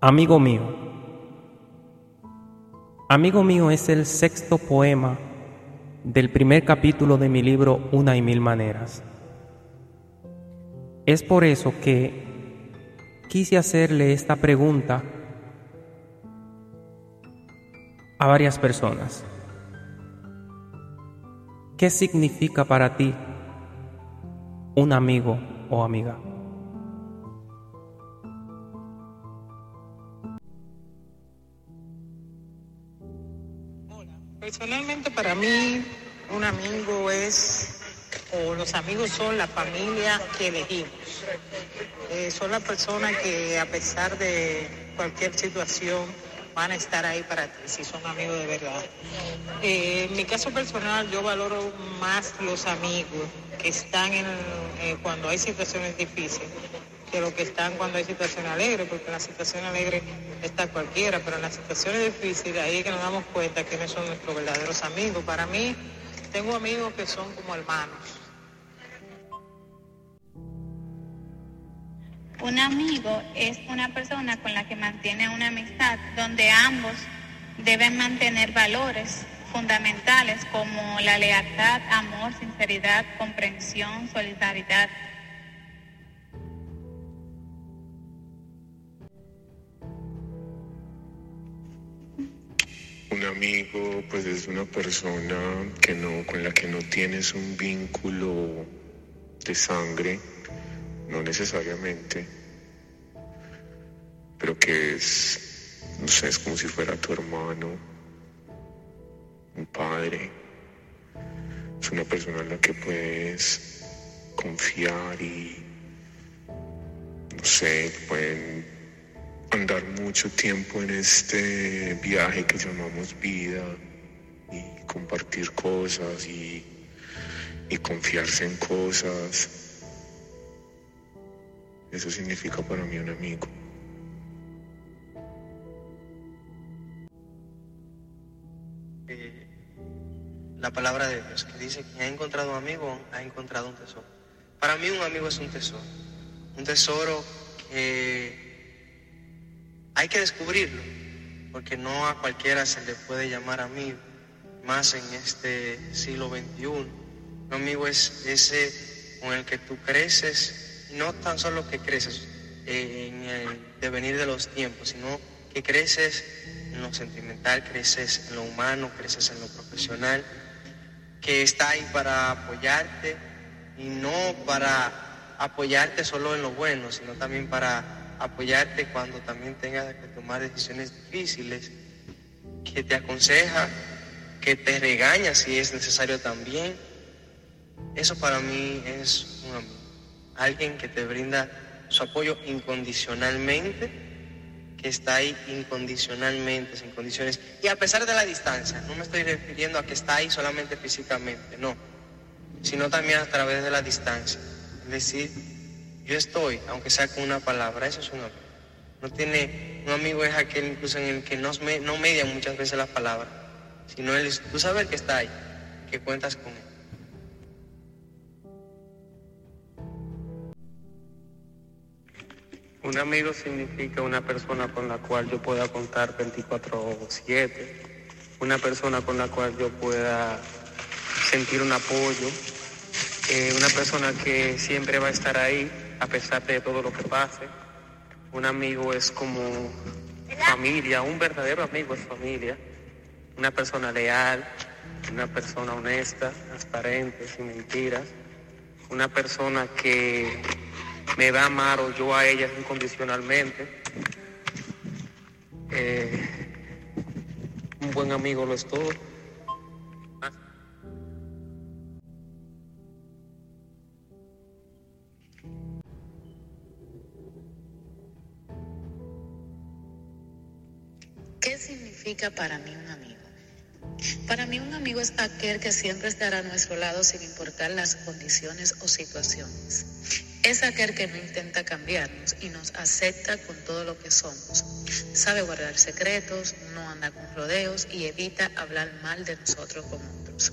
Amigo mío. Amigo mío es el sexto poema del primer capítulo de mi libro Una y mil maneras. Es por eso que quise hacerle esta pregunta a varias personas. ¿Qué significa para ti un amigo o amiga? Personalmente para mí un amigo es, o los amigos son la familia que elegimos. Eh, son las personas que a pesar de cualquier situación van a estar ahí para ti, si son amigos de verdad. Eh, en mi caso personal yo valoro más los amigos que están en, eh, cuando hay situaciones difíciles que los que están cuando hay situaciones alegres, porque en la situación alegre está cualquiera, pero en las situaciones difíciles ahí es que nos damos cuenta quiénes son nuestros verdaderos amigos. Para mí, tengo amigos que son como hermanos. Un amigo es una persona con la que mantiene una amistad donde ambos deben mantener valores fundamentales como la lealtad, amor, sinceridad, comprensión, solidaridad. Un amigo pues es una persona que no, con la que no tienes un vínculo de sangre, no necesariamente, pero que es, no sé, es como si fuera tu hermano, un padre. Es una persona en la que puedes confiar y, no sé, pueden andar mucho tiempo en este viaje que llamamos vida y compartir cosas y, y confiarse en cosas. Eso significa para mí un amigo. eh, la palabra de Dios, que dice que ha encontrado un amigo, ha encontrado un tesoro. Para mí un amigo es un tesoro, un tesoro que hay que descubrirlo, porque no a cualquiera se le puede llamar amigo, más en este siglo XXI. Un amigo es ese con el que tú creces, no tan solo que creces en el devenir de los tiempos, sino que creces en lo sentimental, creces en lo humano, creces en lo profesional, que está ahí para apoyarte y no para apoyarte solo en lo bueno, sino también para apoyarte cuando también tengas que tomar decisiones difíciles, que te aconseja, que te regaña si es necesario también. Eso para mí es un amigo, alguien que te brinda su apoyo incondicionalmente, que está ahí incondicionalmente, sin condiciones, y a pesar de la distancia, no me estoy refiriendo a que está ahí solamente físicamente, no, sino también a través de la distancia. Es decir, yo estoy, aunque sea con una palabra, eso es un amigo. No tiene, un amigo es aquel incluso en el que no, no media muchas veces las palabras, sino él es, tú sabes que está ahí, que cuentas con él. Un amigo significa una persona con la cual yo pueda contar 24/7, una persona con la cual yo pueda sentir un apoyo, eh, una persona que siempre va a estar ahí a pesar de todo lo que pase. Un amigo es como familia, un verdadero amigo es familia, una persona leal, una persona honesta, transparente, sin mentiras, una persona que me va a amar o yo a ella incondicionalmente. Eh, un buen amigo lo es todo. Para mí un amigo? Para mí un amigo es aquel que siempre estará a nuestro lado sin importar las condiciones o situaciones. Es aquel que no intenta cambiarnos y nos acepta con todo lo que somos. Sabe guardar secretos, no anda con rodeos y evita hablar mal de nosotros con otros.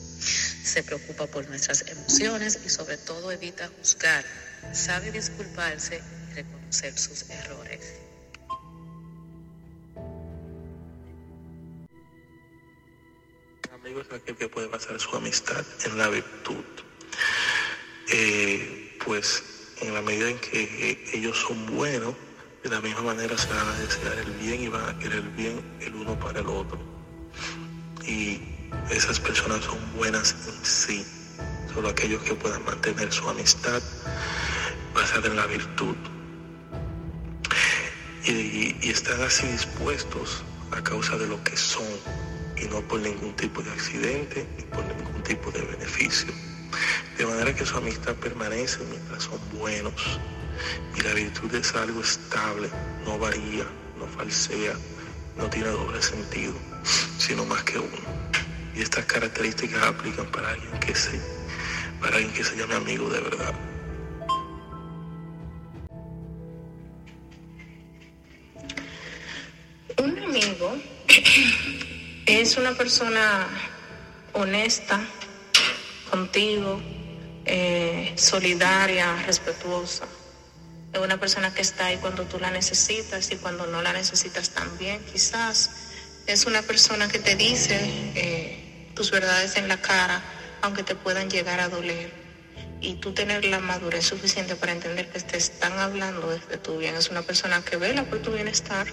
Se preocupa por nuestras emociones y sobre todo evita juzgar. Sabe disculparse y reconocer sus errores. Que puede basar su amistad en la virtud. Eh, pues en la medida en que ellos son buenos, de la misma manera se van a desear el bien y van a querer el bien el uno para el otro. Y esas personas son buenas en sí, solo aquellos que puedan mantener su amistad basada en la virtud. Y, y están así dispuestos a causa de lo que son y no por ningún tipo de accidente ni por ningún tipo de beneficio. De manera que su amistad permanece mientras son buenos y la virtud es algo estable, no varía, no falsea, no tiene doble sentido, sino más que uno. Y estas características aplican para alguien que se, para alguien que se llame amigo de verdad. Es una persona honesta contigo, eh, solidaria, respetuosa. Es una persona que está ahí cuando tú la necesitas y cuando no la necesitas también, quizás. Es una persona que te dice eh, tus verdades en la cara, aunque te puedan llegar a doler. Y tú tener la madurez suficiente para entender que te están hablando desde tu bien. Es una persona que vela por tu bienestar.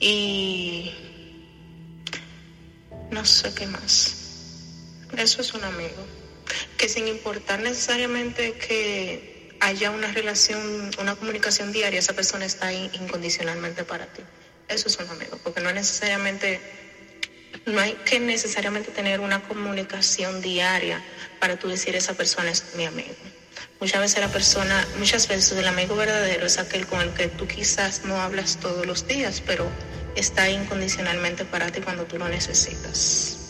Y no sé qué más. Eso es un amigo. Que sin importar necesariamente que haya una relación, una comunicación diaria, esa persona está ahí incondicionalmente para ti. Eso es un amigo, porque no es necesariamente, no hay que necesariamente tener una comunicación diaria para tú decir esa persona es mi amigo. Muchas veces la persona, muchas veces el amigo verdadero es aquel con el que tú quizás no hablas todos los días, pero está incondicionalmente para ti cuando tú lo necesitas.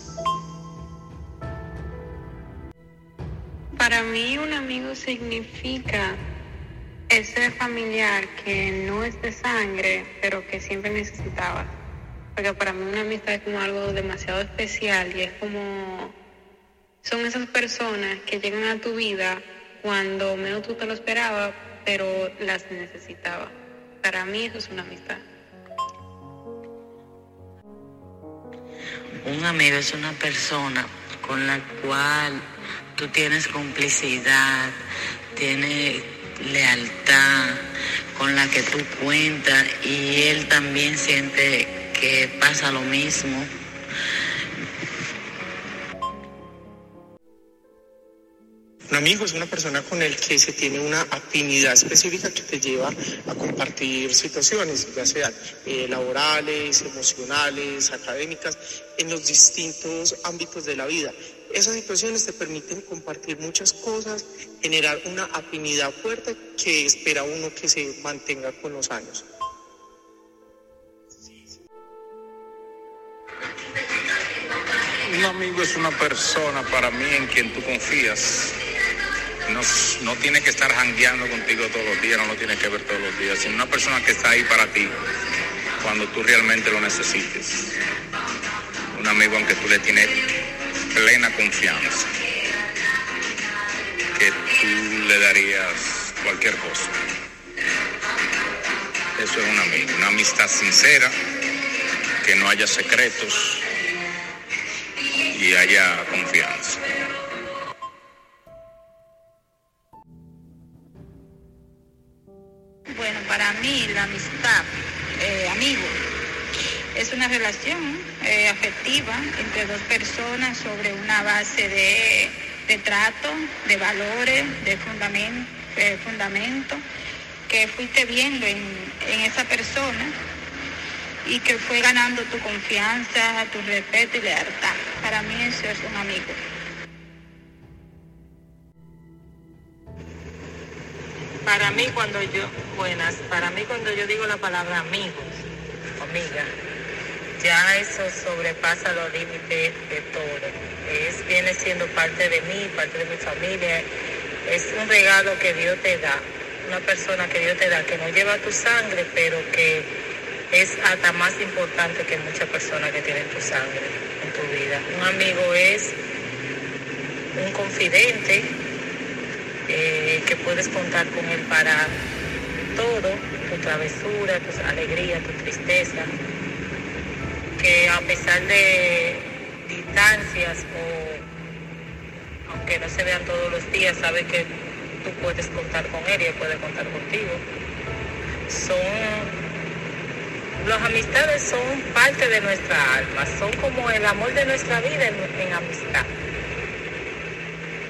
Para mí un amigo significa ese familiar que no es de sangre, pero que siempre necesitaba. Porque para mí una amistad es como algo demasiado especial y es como son esas personas que llegan a tu vida cuando menos tú te lo esperabas, pero las necesitaba. Para mí eso es una amistad. Un amigo es una persona con la cual tú tienes complicidad, tienes lealtad, con la que tú cuentas y él también siente que pasa lo mismo. Un amigo es una persona con el que se tiene una afinidad específica que te lleva a compartir situaciones, ya sean eh, laborales, emocionales, académicas, en los distintos ámbitos de la vida. Esas situaciones te permiten compartir muchas cosas, generar una afinidad fuerte que espera uno que se mantenga con los años. Un amigo es una persona para mí en quien tú confías. No, no tiene que estar jangueando contigo todos los días, no lo tienes que ver todos los días, sino una persona que está ahí para ti cuando tú realmente lo necesites. Un amigo aunque tú le tienes plena confianza, que tú le darías cualquier cosa. Eso es un amigo, una amistad sincera, que no haya secretos y haya confianza. Relación eh, afectiva entre dos personas sobre una base de, de trato, de valores, de fundamento, eh, fundamento que fuiste viendo en, en esa persona y que fue ganando tu confianza, tu respeto y lealtad. Para mí eso es un amigo. Para mí cuando yo, buenas, para mí cuando yo digo la palabra amigos, amiga, ya eso sobrepasa los límites de todo. Es, viene siendo parte de mí, parte de mi familia. Es un regalo que Dios te da, una persona que Dios te da, que no lleva tu sangre, pero que es hasta más importante que muchas personas que tienen tu sangre en tu vida. Un amigo es un confidente eh, que puedes contar con él para todo, tu travesura, tus alegrías, tu tristeza, que a pesar de, distancias o aunque no se vean todos los días, sabe que tú puedes contar con él y él puede contar contigo. Son las amistades son parte de nuestra alma, son como el amor de nuestra vida en, amistad.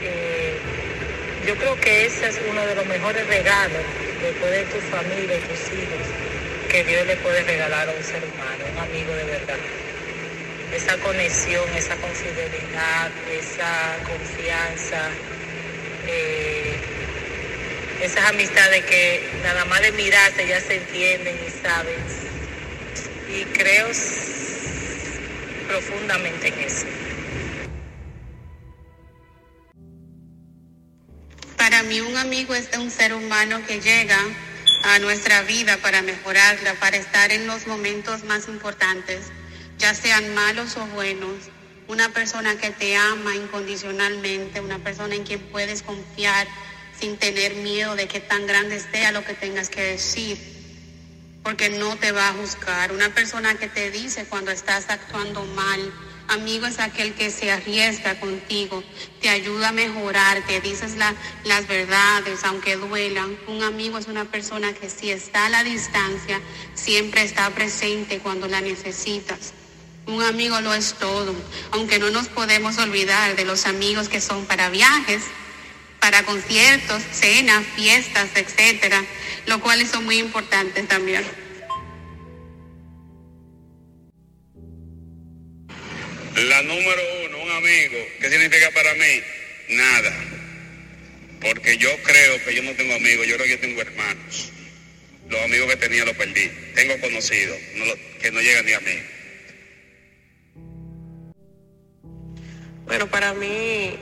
Eh, yo creo que ese es uno de los mejores regalos después de tu familia tus hijos que Dios le puede regalar a un ser humano, un amigo de verdad. Esa conexión, esa confidelidad, esa confianza, eh, esas amistades que nada más de mirarte ya se entienden y sabes y creo profundamente en eso. Para mí un amigo es un ser humano que llega a nuestra vida para mejorarla, para estar en los momentos más importantes, ya sean malos o buenos. Una persona que te ama incondicionalmente, una persona en quien puedes confiar sin tener miedo de que tan grande sea lo que tengas que decir porque no te va a juzgar. Una persona que te dice cuando estás actuando mal, amigo es aquel que se arriesga contigo, te ayuda a mejorar, te dices las verdades, aunque duelan. Un amigo es una persona que si está a la distancia, siempre está presente cuando la necesitas. Un amigo lo es todo, aunque no nos podemos olvidar de los amigos que son para viajes, para conciertos, cenas, fiestas, etcétera, lo cual son muy importantes también. La número uno, un amigo, ¿qué significa para mí? Nada. Porque yo creo que yo no tengo amigos, yo creo que yo tengo hermanos. Los amigos que tenía los perdí. Tengo conocidos que no llegan ni a mí. Bueno, para mí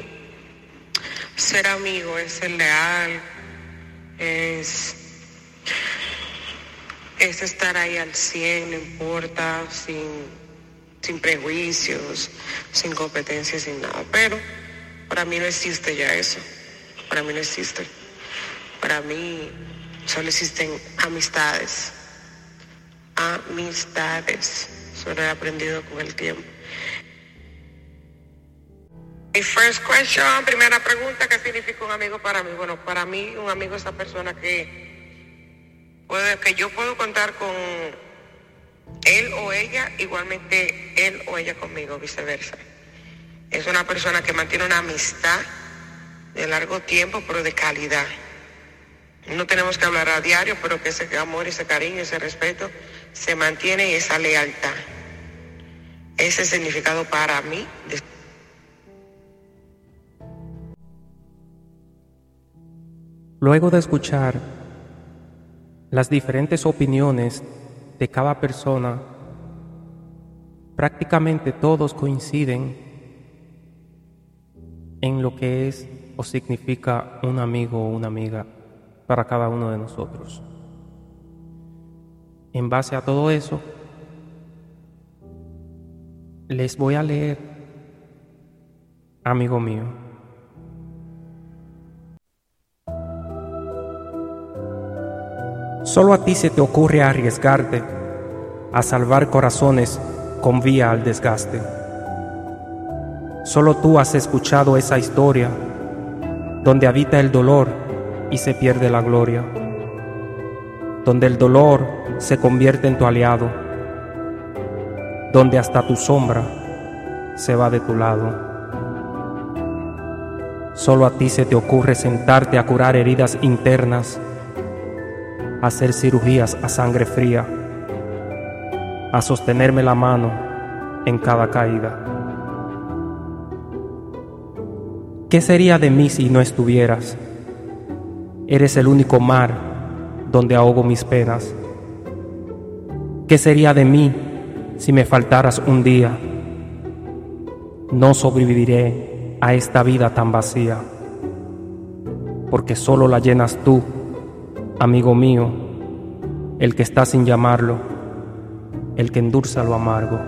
ser amigo es ser leal, es, es estar ahí al 100, no importa, sin, sin prejuicios, sin competencias, sin nada. Pero para mí no existe ya eso. Para mí no existe. Para mí solo existen amistades. Amistades. Solo he aprendido con el tiempo. Mi first question, primera pregunta, ¿qué significa un amigo para mí? Bueno, para mí un amigo es esa persona que puede, que yo puedo contar con él o ella, igualmente él o ella conmigo, viceversa. Es una persona que mantiene una amistad de largo tiempo, pero de calidad. No tenemos que hablar a diario, pero que ese amor, ese cariño, ese respeto se mantiene y esa lealtad. Ese significado para mí. Luego de escuchar las diferentes opiniones de cada persona, prácticamente todos coinciden en lo que es o significa un amigo o una amiga para cada uno de nosotros. En base a todo eso, les voy a leer, amigo mío, Solo a ti se te ocurre arriesgarte a salvar corazones con vía al desgaste. Solo tú has escuchado esa historia donde habita el dolor y se pierde la gloria, donde el dolor se convierte en tu aliado, donde hasta tu sombra se va de tu lado. Solo a ti se te ocurre sentarte a curar heridas internas hacer cirugías a sangre fría, a sostenerme la mano en cada caída. ¿Qué sería de mí si no estuvieras? Eres el único mar donde ahogo mis penas. ¿Qué sería de mí si me faltaras un día? No sobreviviré a esta vida tan vacía, porque solo la llenas tú amigo mío, el que está sin llamarlo, el que endulza lo amargo.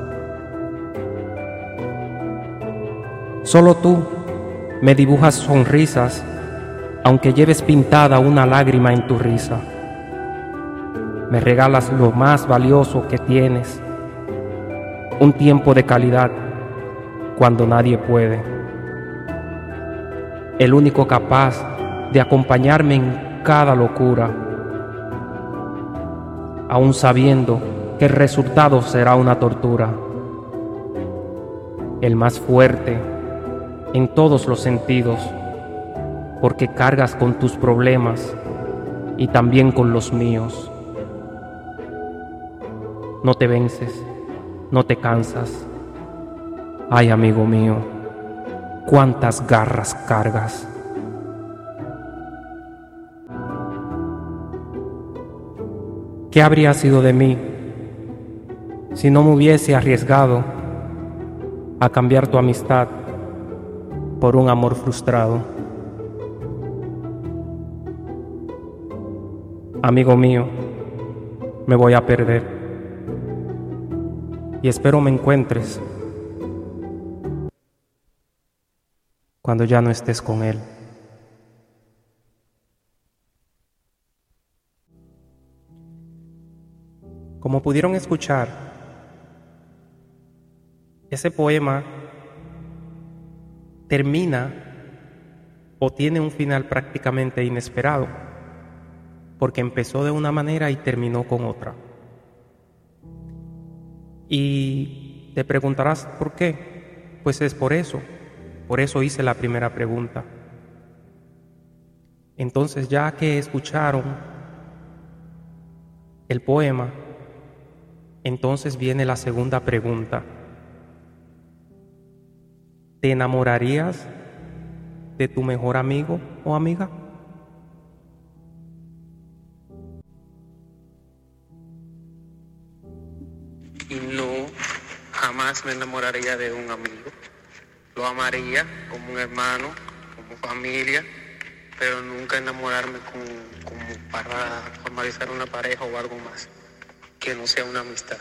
Solo tú me dibujas sonrisas, aunque lleves pintada una lágrima en tu risa. Me regalas lo más valioso que tienes, un tiempo de calidad cuando nadie puede. El único capaz de acompañarme en cada locura, aun sabiendo que el resultado será una tortura. El más fuerte en todos los sentidos, porque cargas con tus problemas y también con los míos. No te vences, no te cansas. Ay, amigo mío, cuántas garras cargas. ¿Qué habría sido de mí si no me hubiese arriesgado a cambiar tu amistad por un amor frustrado? Amigo mío, me voy a perder y espero me encuentres cuando ya no estés con él. Como pudieron escuchar, ese poema termina o tiene un final prácticamente inesperado, porque empezó de una manera y terminó con otra. Y te preguntarás por qué. Pues es por eso, por eso hice la primera pregunta. Entonces ya que escucharon el poema, entonces viene la segunda pregunta. ¿Te enamorarías de tu mejor amigo o amiga? No, jamás me enamoraría de un amigo. Lo amaría como un hermano, como familia, pero nunca enamorarme como, como para formalizar una pareja o algo más que no sea una amistad.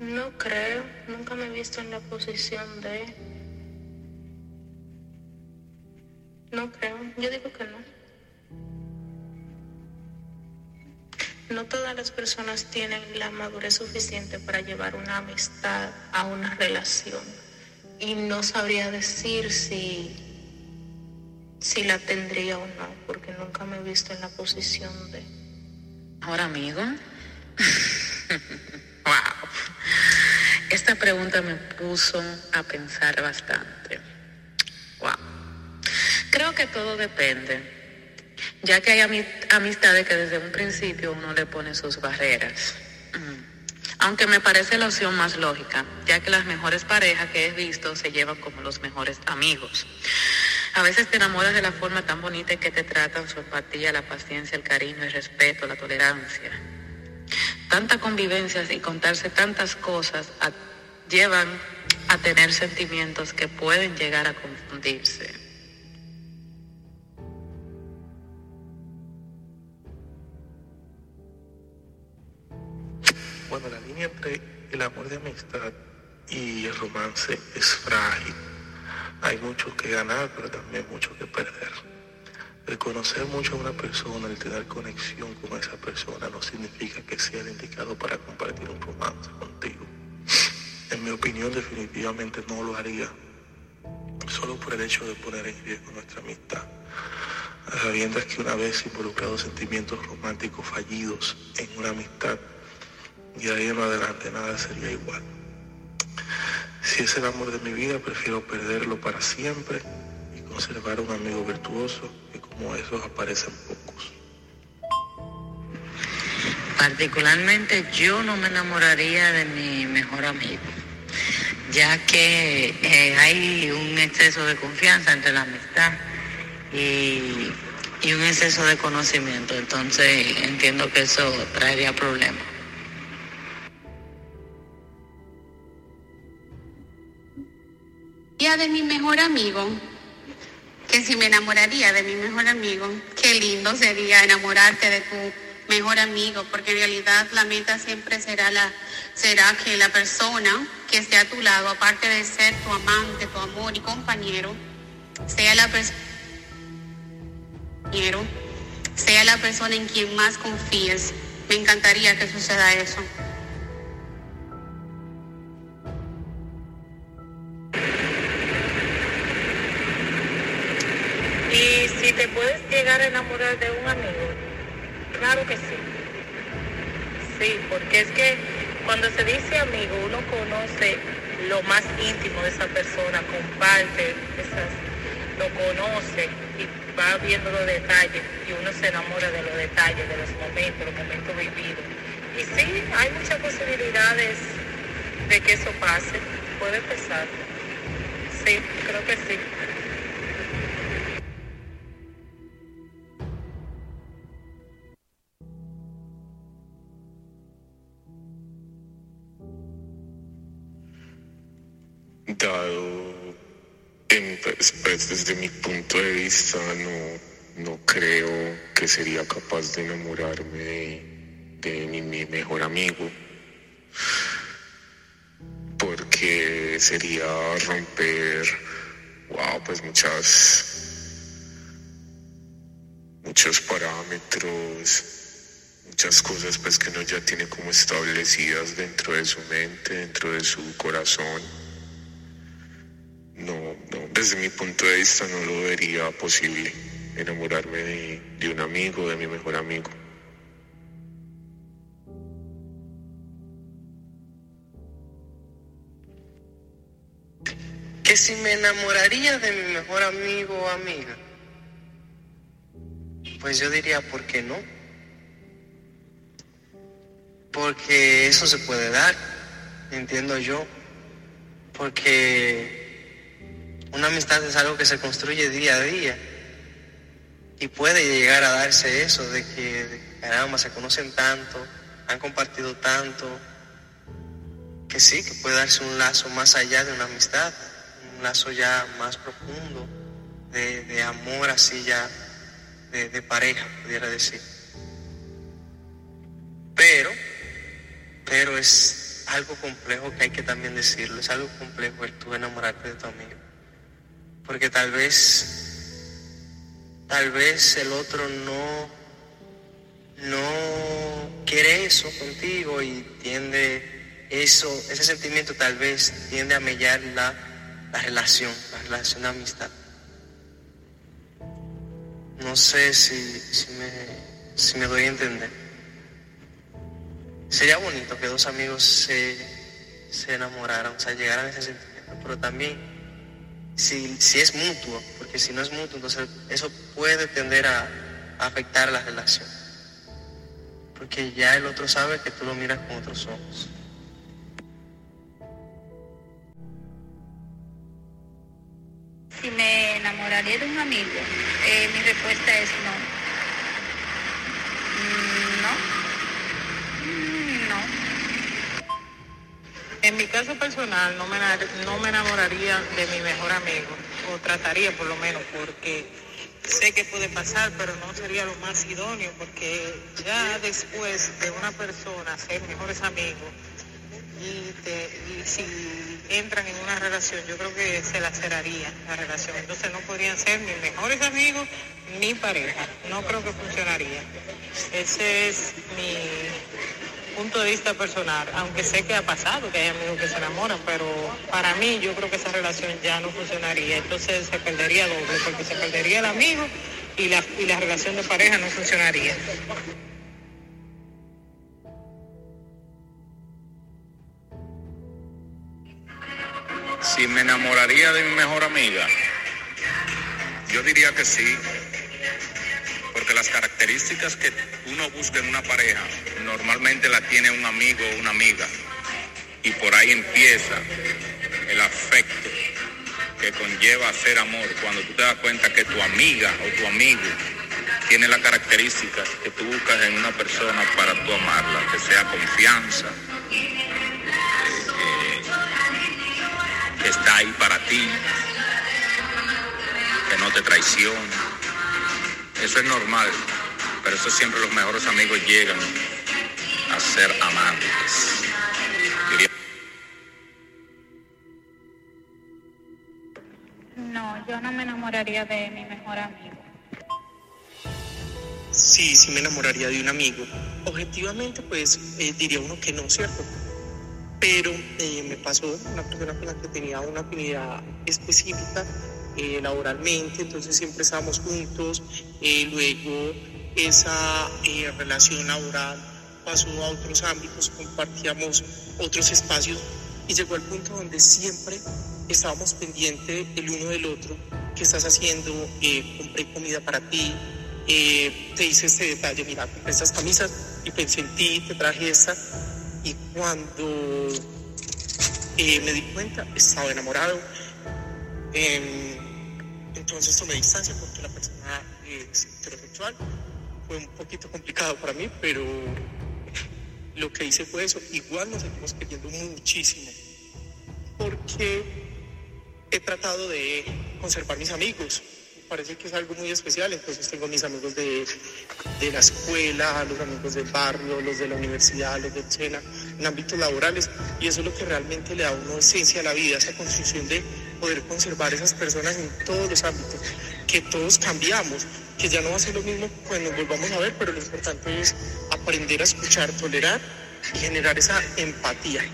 No creo, nunca me he visto en la posición de... No creo, yo digo que no. No todas las personas tienen la madurez suficiente para llevar una amistad a una relación. Y no sabría decir si, si la tendría o no, porque nunca me he visto en la posición de... Ahora, amigo. wow. Esta pregunta me puso a pensar bastante. Wow. Creo que todo depende ya que hay amistades que desde un principio uno le pone sus barreras. Aunque me parece la opción más lógica, ya que las mejores parejas que he visto se llevan como los mejores amigos. A veces te enamoras de la forma tan bonita que te tratan, su empatía, la paciencia, el cariño, el respeto, la tolerancia. Tanta convivencia y contarse tantas cosas llevan a tener sentimientos que pueden llegar a confundirse. Bueno, la línea entre el amor de amistad y el romance es frágil. Hay mucho que ganar, pero también mucho que perder. El conocer mucho a una persona, el tener conexión con esa persona, no significa que sea el indicado para compartir un romance contigo. En mi opinión, definitivamente no lo haría, solo por el hecho de poner en riesgo nuestra amistad. Sabiendo que una vez involucrados sentimientos románticos fallidos en una amistad, y ahí en adelante nada sería igual. Si es el amor de mi vida, prefiero perderlo para siempre y conservar un amigo virtuoso que como esos aparecen pocos. Particularmente yo no me enamoraría de mi mejor amigo, ya que eh, hay un exceso de confianza entre la amistad y un exceso de conocimiento, entonces entiendo que eso traería problemas. De mi mejor amigo, que si me enamoraría de mi mejor amigo, qué lindo sería enamorarte de tu mejor amigo, porque en realidad la meta siempre será la será que la persona que esté a tu lado, aparte de ser tu amante, tu amor y compañero, sea la persona sea la persona en quien más confíes. Me encantaría que suceda eso. Te puedes llegar a enamorar de un amigo, claro que sí. Sí, porque es que cuando se dice amigo, uno conoce lo más íntimo de esa persona, comparte lo conoce y va viendo los detalles y uno se enamora de los detalles, de los momentos, los momentos vividos. Y sí, hay muchas posibilidades de que eso pase, puede pasar. Sí, creo que sí. Dado, en, pues, desde mi punto de vista, no, no creo que sería capaz de enamorarme de, mi mejor amigo, porque sería romper, wow, pues muchas, muchos parámetros, muchas cosas pues que uno ya tiene como establecidas dentro de su mente, dentro de su corazón. Desde mi punto de vista no lo vería posible enamorarme de, de un amigo, de mi mejor amigo. Que si me enamoraría de mi mejor amigo o amiga, pues yo diría, ¿por qué no? Porque eso se puede dar, entiendo yo. Porque una amistad es algo que se construye día a día. Y puede llegar a darse eso de que, caramba, se conocen tanto, han compartido tanto, que sí, que puede darse un lazo más allá de una amistad, un lazo ya más profundo, de, de amor así ya, de, de pareja, pudiera decir. Pero, pero es algo complejo que hay que también decirlo, es algo complejo el tú enamorarte de tu amigo. Porque tal vez tal vez el otro no, no quiere eso contigo y tiende eso, ese sentimiento tal vez tiende a mellar la, la relación, la relación de amistad. No sé si, si, me, si me doy a entender. Sería bonito que dos amigos se, se enamoraran, o sea, llegaran a ese sentimiento, pero también si, si es mutuo, porque si no es mutuo, entonces eso puede tender a, afectar la relación. Porque ya el otro sabe que tú lo miras con otros ojos. Si me enamoraría de un amigo, eh, mi respuesta es no. Mm. No. Caso personal no me, no me enamoraría de mi mejor amigo, o trataría por lo menos, porque sé que puede pasar, pero no sería lo más idóneo, porque ya después de una persona ser mejores amigos, y, te, y si entran en una relación, yo creo que se laceraría la relación. Entonces no podrían ser ni mejores amigos ni pareja. No creo que funcionaría. Ese es mi punto de vista personal, aunque sé que ha pasado, que hay amigos que se enamoran, pero para mí yo creo que esa relación ya no funcionaría, entonces se perdería doble, porque se perdería el amigo y la, y la relación de pareja no funcionaría. Si me enamoraría de mi mejor amiga, yo diría que sí, porque las características que uno busca en una pareja normalmente la tiene un amigo o una amiga, y por ahí empieza el afecto que conlleva ser amor, cuando tú te das cuenta que tu amiga o tu amigo tiene las características que tú buscas en una persona para tú amarla, que sea confianza, que está ahí para ti, que no te traiciona. Eso es normal, pero eso siempre los mejores amigos llegan a ser amantes. No, yo no me enamoraría de mi mejor amigo. Sí, sí me enamoraría de un amigo. Objetivamente, pues eh, diría uno que no, ¿cierto? pero eh, me pasó una persona con la que tenía una afinidad específica eh, laboralmente, entonces siempre estábamos juntos, eh, luego esa eh, relación laboral pasó a otros ámbitos, compartíamos otros espacios y llegó al punto donde siempre estábamos pendientes el uno del otro, qué estás haciendo, compré comida para ti, te hice este detalle, mira, compré estas camisas y pensé en ti, te traje esta y cuando me di cuenta estaba enamorado. Em, entonces tomé distancia porque la persona es heterosexual. Fue un poquito complicado para mí, pero lo que hice fue eso. Igual nos seguimos queriendo muchísimo porque he tratado de conservar mis amigos. Parece que es algo muy especial, entonces tengo mis amigos de, de la escuela, los amigos del barrio, los de la universidad, los de Chena, en ámbitos laborales, y eso es lo que realmente le da a uno esencia a la vida, esa construcción de poder conservar esas personas en todos los ámbitos, que todos cambiamos, que ya no va a ser lo mismo cuando nos volvamos a ver, pero lo importante es aprender a escuchar, tolerar y generar esa empatía.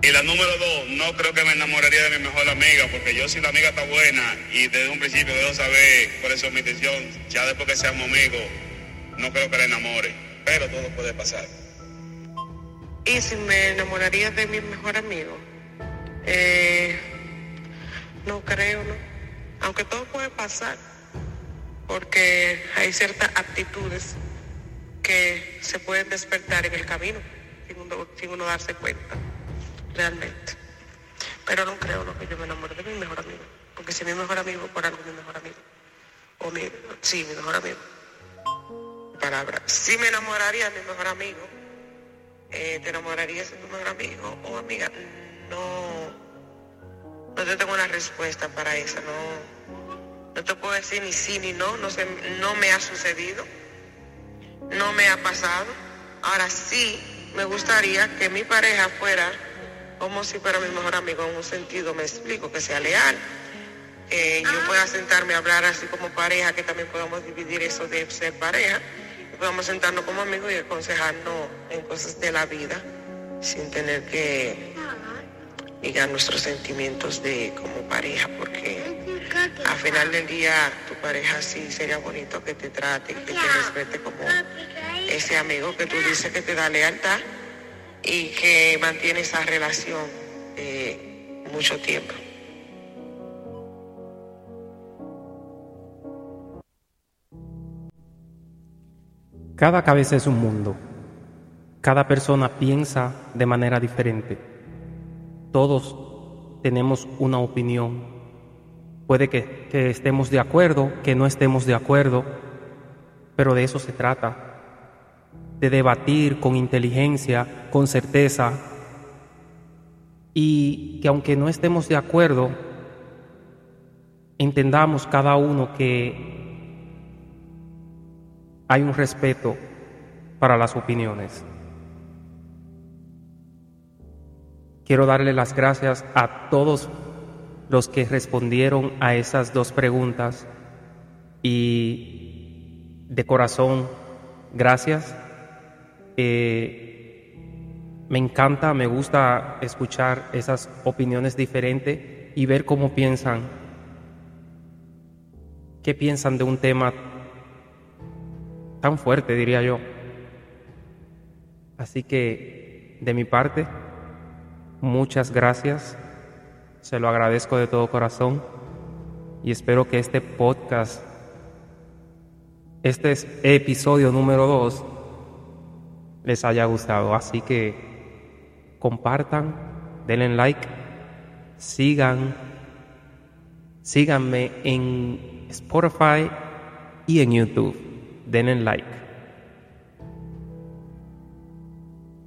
Y la número dos, no creo que me enamoraría de mi mejor amiga, porque yo si la amiga está buena y desde un principio debo saber cuál es mi intención, ya después que seamos amigos, no creo que la enamore, pero todo puede pasar. Y si me enamoraría de mi mejor amigo, eh, no creo. Aunque todo puede pasar, porque hay ciertas actitudes que se pueden despertar en el camino sin uno, darse cuenta, realmente. Pero no creo que yo me enamore de mi mejor amigo, porque si mi mejor amigo, por algo mi mejor amigo. O mi, sí, mi mejor amigo. Palabra. Sí me enamoraría de mi mejor amigo, eh, te enamorarías de tu mejor amigo o amiga. No, no te tengo una respuesta para eso. No, no te puedo decir ni sí ni no. No, sé, no me ha sucedido. No me ha pasado. Ahora sí me gustaría que mi pareja fuera como si fuera mi mejor amigo en un sentido, me explico, que sea leal. Eh, yo pueda sentarme a hablar así como pareja, que también podamos dividir eso de ser pareja podamos sentarnos como amigos y aconsejarnos en cosas de la vida sin tener que ligar nuestros sentimientos de como pareja, porque al final del día tu pareja sí sería bonito que te trate, que te respete como ese amigo que tú dices que te da lealtad y que mantiene esa relación eh, mucho tiempo. Cada cabeza es un mundo. Cada persona piensa de manera diferente. Todos tenemos una opinión. Puede que, estemos de acuerdo, que no estemos de acuerdo, pero de eso se trata. De debatir con inteligencia, con certeza, y que aunque no estemos de acuerdo, entendamos cada uno que hay un respeto para las opiniones. Quiero darle las gracias a todos los que respondieron a esas dos preguntas y de corazón, gracias. Eh, me encanta, me gusta escuchar esas opiniones diferentes y ver cómo piensan, qué piensan de un tema tan fuerte, diría yo. Así que, de mi parte, muchas gracias, se lo agradezco de todo corazón y espero que este podcast, este episodio número 2, les haya gustado. Así que compartan, denle like, sigan, síganme en Spotify y en YouTube denle like.